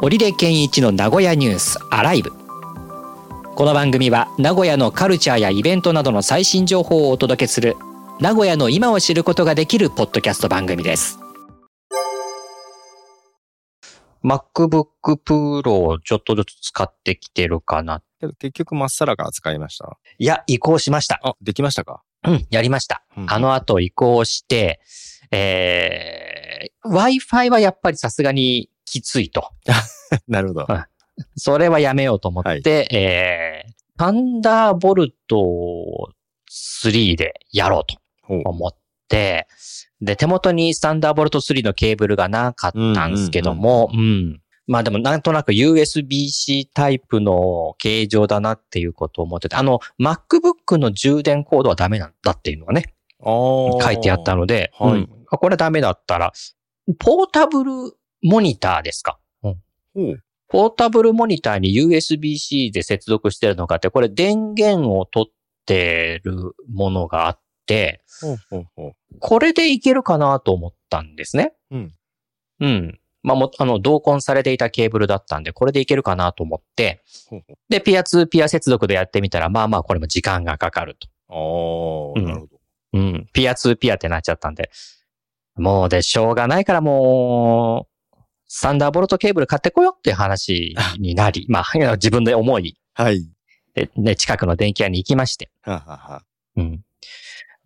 織出健一の名古屋ニュースアライブ。この番組は名古屋のカルチャーやイベントなどの最新情報をお届けする名古屋の今を知ることができるポッドキャスト番組です。MacBook Pro をちょっとずつ使ってきてるかな。けど結局まっさらから使いました。いや移行しました。あ、できましたか？うんやりました、うん。あの後移行してえー、Wi-Fi はやっぱりさすがにきついと。なるほど。それはやめようと思って、えー、サンダーボルト3でやろうと思って、で、手元にスタンダーボルト3のケーブルがなかったんですけども、うんまあでもなんとなく USB-C タイプの形状だなっていうことを思ってて、あの、MacBook の充電コードはダメなんだっていうのがね、書書いてあったので、はい。うん。あこれダメだったら、ポータブルモニターですか？ほう。ポータブルモニターに USB-C で接続してるのかって、これ電源を取ってるものがあって、ほうほうほう。これでいけるかなと思ったんですね。うん。うん。まあ、も、あの、同梱されていたケーブルだったんで、これでいけるかなと思って、ほうほうで、ピア2ピア接続でやってみたら、まあまあ、これも時間がかかると。ああ、うんなるほど。うん。ピア2ピアってなっちゃったんで、もうで、しょうがないからもう、サンダーボルトケーブル買ってこようっていう話になり、まあ、自分で思い、はい。で、ね、近くの電気屋に行きまして。ははは。うん。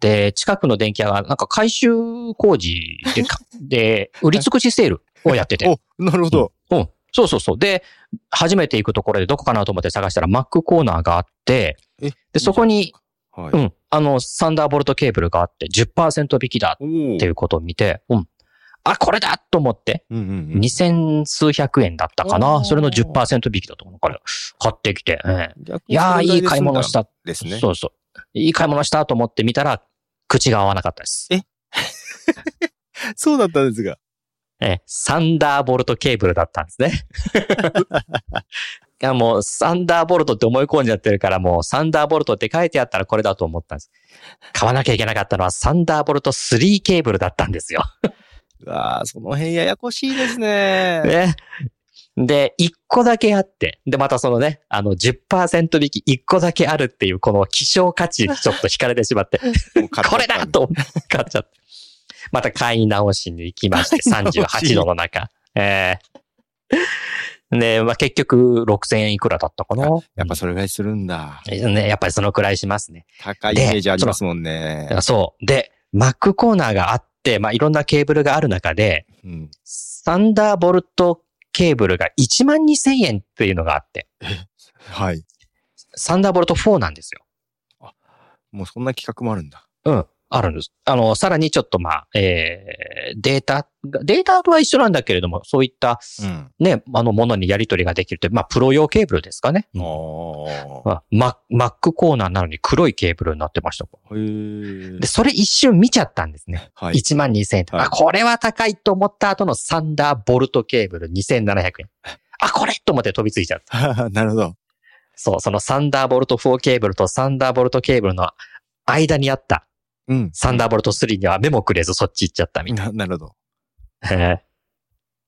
で、近くの電気屋が、なんか改修工事でか、で、売り尽くしセールをやってて。お、なるほど。うん。そうそうそう。で、初めて行くところでどこかなと思って探したら Mac コーナーがあって、え、で、そこに、はい。うん、あの、サンダーボルトケーブルがあって10%引きだっていうことを見て、うん。あ、これだと思って、うんうん数百円だったかおな。ーそれの10%引きだと思う。これ、買ってきて。いやー、いい買い物し。た。ですね。そうそう。いい買い物したと思ってみたら、口が合わなかったです。そうだったんですが。ええ、サンダーボルトケーブルだったんですね。いや、もう、サンダーボルトって思い込んじゃってるから、もう、サンダーボルトって書いてあったらこれだと思ったんです。買わなきゃいけなかったのは、サンダーボルト3ケーブルだったんですよ。うわーその辺ややこしいですね。ね。で、1個だけあって、で、またそのね、あの10%引き1個だけあるっていう、この希少価値に ちょっと惹かれてしまって、これだと買っちゃって。また買い直しに行きまして、買い直し38度の中。ええで、まあ、結局6000円いくらだったかな？やっぱそれぐらいするんだ。ね、やっぱりそのくらいしますね。高いイメージありますもんね。そう。で、Mac コーナーがあって、まあ、いろんなケーブルがある中で、うん。サンダーボルトケーブルが1万2000円っていうのがあって、はい。サンダーボルト4なんですよ。もうそんな企画もあるんだ。うん。あるんです。あの、さらにちょっとまあ、えー、データが、データとは一緒なんだけれども、そういったうん。ね、あのものにやり取りができるという、まあ、プロ用ケーブルですかね。ああ。あま Mac コーナーなのに黒いケーブルになってました。へえで、。それ一瞬見ちゃったんですね。はい。1万2000円、はいあ、これは高いと思った後の Thunderbolt ケーブル2700円。あ、これと思って飛びついちゃった。なるほど。そう、その Thunderbolt 4ケーブルと Thunderbolt ケーブルの間にあったうん。 Thunderbolt 3には目もくれずそっち行っちゃったみたいな、なるほど。な。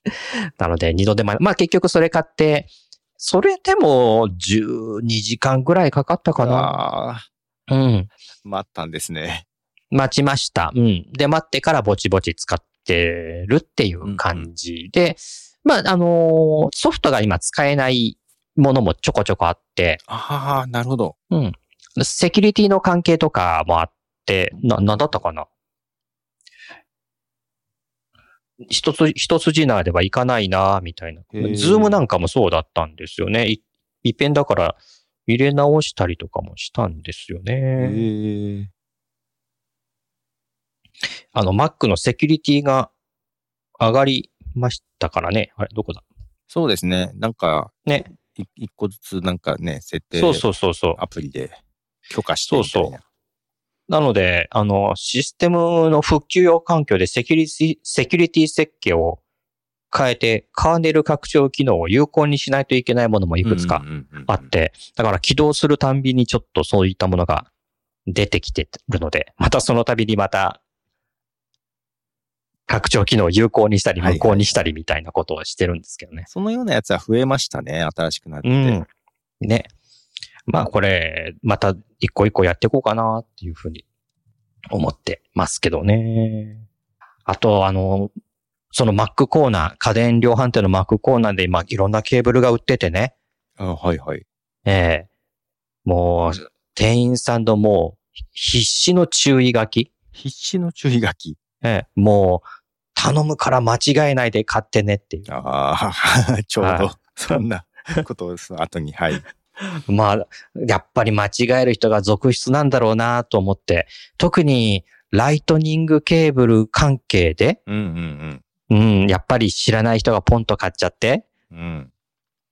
なので二度手間。まあ結局それ買って、それでも12時間ぐらいかかったかな。うん。待ったんですね。待ちました。うん。で、待ってからぼちぼち使ってるっていう感じで、まあ、あのーソフトが今使えないものもちょこちょこあって、ああ、なるほど。うん。セキュリティの関係とかもあって、な、なんだったかな？一つ、一筋縄ではいかないな、みたいな。ズームなんかもそうだったんですよね。い一遍だから入れ直したりとかもしたんですよね。あの、Mac のセキュリティが上がりましたからね。あれ、どこだ？そうですね。なんか、ね。い一個ずつなんかね、設定。そうそうそうそう。アプリで許可してみたいな。そうなので、あの、システムの復旧用環境でセキュリティ、セキュリティ設計を変えて、カーネル拡張機能を有効にしないといけないものもいくつかあっ。て、だから起動するたんびにちょっとそういったものが出てきてるので、またその度にまた拡張機能を有効にしたりはいはい無効にしたりみたいなことをしてるんですけどね。そのようなやつは増えましたね。新しくなって。うん。ね。まあこれ、また一個一個やっていこうかなっていうふうに思ってますけどね。あと、あの、その Mac コーナー、家電量販店の Mac コーナーで今いろんなケーブルが売っててね。あはいはい。ええもう、店員さんのもう必死の注意書き。必死の注意書き。ええもう、頼むから間違えないで買ってねっていう。ああ、ちょうはど、そんなことをその後に、はい。まあ、やっぱり間違える人が続出なんだろうなと思って、特にライトニングケーブル関係で、うんうんうん、やっぱり知らない人がポンと買っちゃって、うん。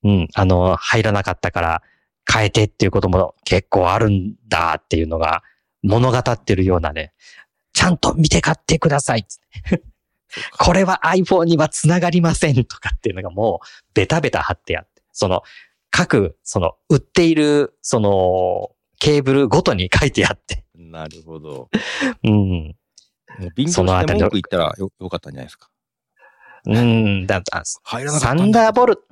うん。うん、あの、入らなかったから変えてっていうことも結構あるんだっていうのが物語ってるようなね、ちゃんと見て買ってください。これは iPhone には繋がりませんとかっていうのがもうベタベタ貼ってあって、その各、その売っている、そのケーブルごとに書いてあって、なるほど。うん、もう便乗そのあたりのして文句言ったらよよかったんじゃないですか？うん、だだ入らなかサったんだンダーボルト、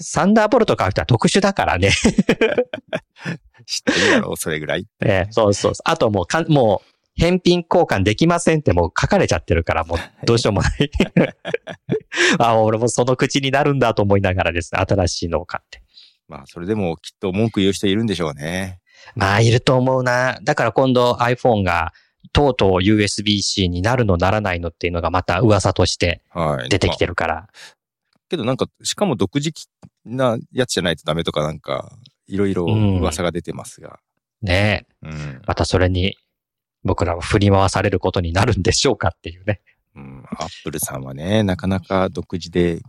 サンダーボルト買う人は特殊だからね。知ってるやろ、それぐらい。ええ、そうそう。あともうかん、もう、返品交換できませんってもう書かれちゃってるから、もう どうしようもない。あ、俺もその口になるんだと思いながらですね、新しいのを買って。まあ、それでもきっと文句言う人いるんでしょうね。まあ、いると思うな。だから今度 iPhone が、とうとう USB-C になるのならないのっていうのがまた噂としてはい。出てきてる。るから。けどなんか、しかも独自なやつじゃないとダメとかなんか、いろいろ噂が出てますが。ねえ。うん。またそれに僕らは振り回されることになるんでしょうかっていうね。うん。アップルさんはね、なかなか独自で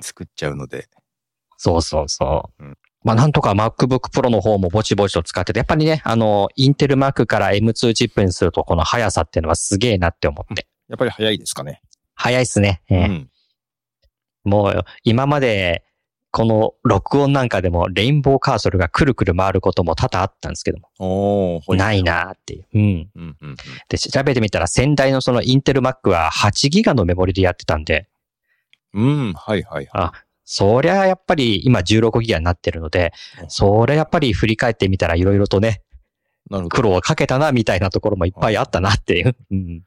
作っちゃうので。そうそうそう。うんまあなんとか MacBook Pro の方もぼちぼちと使ってて、やっぱりね、あの、インテル Mac から M2 チップにするとこの速さっていうのはすげえなって思って。やっぱり早いですかね。速いっすね。ええうん。もう今までこの録音なんかでもレインボーカーソルがくるくる回ることも多々あったんですけども、ない。なーっていう。うん。うんうんうん。で、調べてみたら先代のそのインテル Mac は8ギガのメモリでやってたんで、うん、はいはいはい。あ、そりゃやっぱり今16ギガになってるので、それやっぱり振り返ってみたらいろいろとね、苦労をかけたなみたいなところもいっぱいあったなっていう。うん。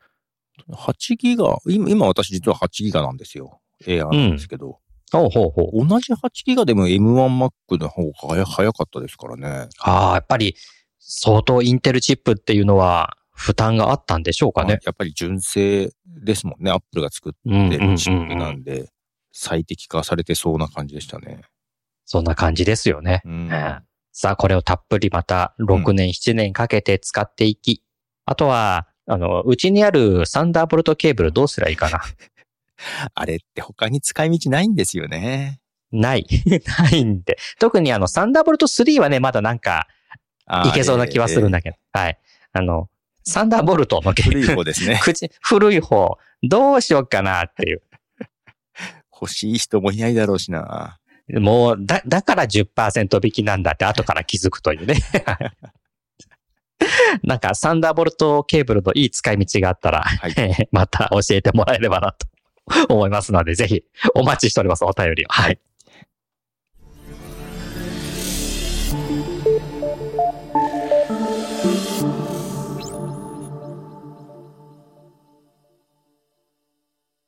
ど。8ギガ、今今私実は8ギガなんですよ。エアなんですけど。ほうほうほう。同じ8ギガでも M1Mac の方が早早かったですからね。ああ、やっぱり相当インテルチップっていうのは負担があったんでしょうかね。やっぱり純正ですもんね。アップルが作っうんうんうんてるチップなんで、最適化されてそうな感じでしたね。そんな感じですよね。うん。ええさあ、これをたっぷりまた6年、7年かけて使っていき、あとは、あの、うちにあるサンダーボルトケーブルどうすりゃいいかな。あれって他に使い道ないんですよね。ない。ないんで。特にあの、サンダーボルト3はね、まだなんか、あいけそうな気はするんだけど。はい。あの、サンダーボルトのケーブ古いル。方ですね。口、古い方、どうしようかなっていう。欲しい人もいないだろうしな。もう、だ、だから10%引きなんだって後から気づくというね。なんか、サンダーボルトケーブルのいい使い道があったら、はい また教えてもらえればなと思いますので、ぜひお待ちしております、お便りを。はい。